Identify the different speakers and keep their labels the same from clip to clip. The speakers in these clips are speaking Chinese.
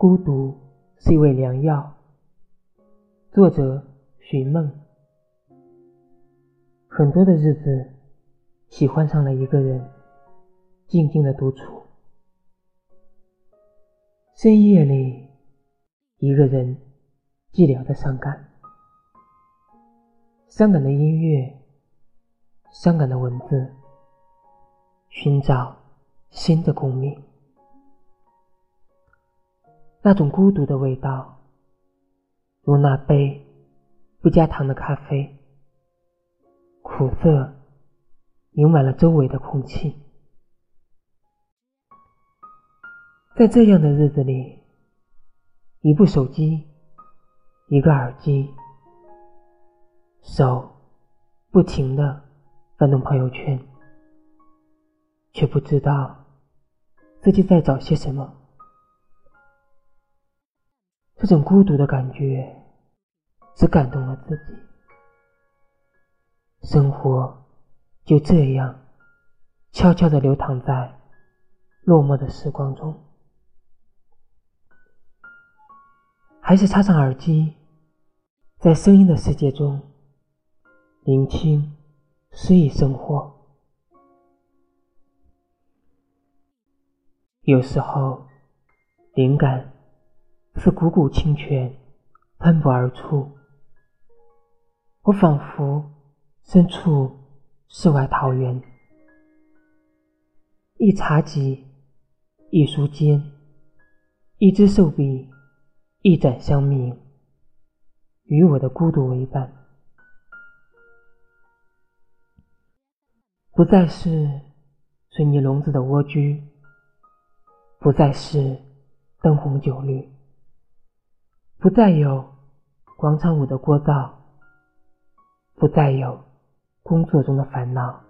Speaker 1: 孤独是一味良药。作者：寻梦。很多的日子，喜欢上了一个人，静静的独处。深夜里，一个人寂寥的伤感，伤感的音乐，伤感的文字，寻找新的共鸣。那种孤独的味道，如那杯不加糖的咖啡，苦涩盈满了周围的空气。在这样的日子里，一部手机，一个耳机，手不停的翻动朋友圈，却不知道自己在找些什么。这种孤独的感觉，只感动了自己。生活就这样悄悄地流淌在落寞的时光中。还是插上耳机，在声音的世界中聆听诗意生活。有时候，灵感。是股股清泉喷薄而出，我仿佛身处世外桃源。一茶几，一书间，一支手笔，一盏香茗，与我的孤独为伴。不再是水泥笼子的蜗居，不再是灯红酒绿。不再有广场舞的聒噪，不再有工作中的烦恼，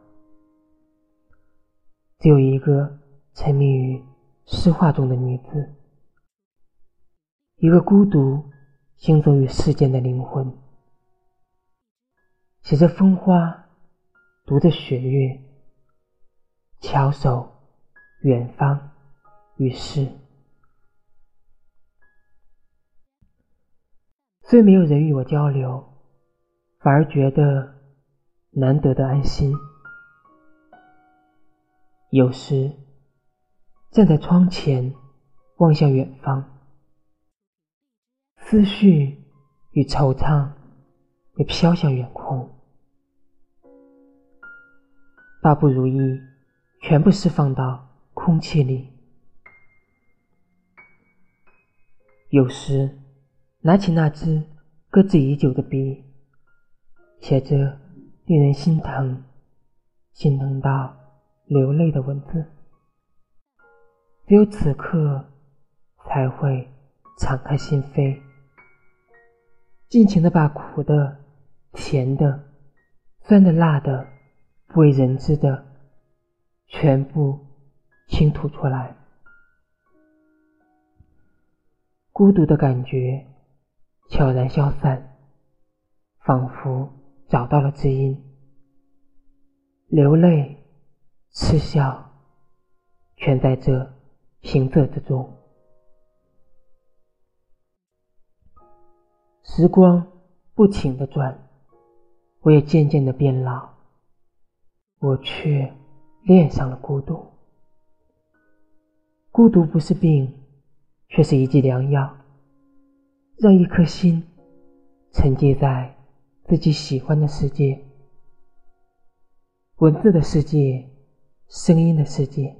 Speaker 1: 只有一个沉迷于诗画中的女子，一个孤独行走于世间的灵魂，写着风花，读着雪月，翘首远方与世。虽没有人与我交流，反而觉得难得的安心。有时站在窗前望向远方，思绪与惆怅也飘向远空，把不如意全部释放到空气里。有时。拿起那只搁置已久的笔，写着令人心疼、心疼到流泪的文字。只有此刻，才会敞开心扉，尽情的把苦的、甜的、酸的、辣的、不为人知的，全部倾吐出来。孤独的感觉。悄然消散，仿佛找到了知音。流泪、嗤笑，全在这平仄之中。时光不停的转，我也渐渐的变老，我却恋上了孤独。孤独不是病，却是一剂良药。让一颗心沉浸在自己喜欢的世界，文字的世界，声音的世界。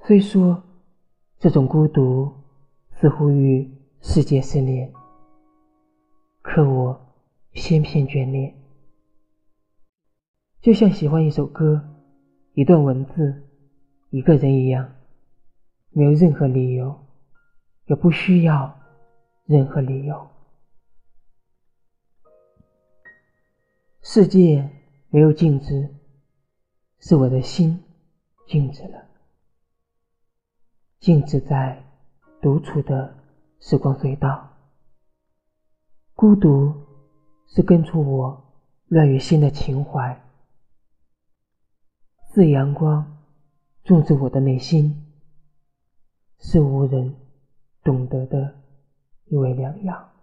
Speaker 1: 虽说这种孤独似乎与世界失联，可我偏偏眷恋，就像喜欢一首歌、一段文字、一个人一样，没有任何理由。也不需要任何理由。世界没有静止，是我的心静止了，静止在独处的时光隧道。孤独是根除我乱于心的情怀，是阳光种植我的内心。是无人懂得的一味良药。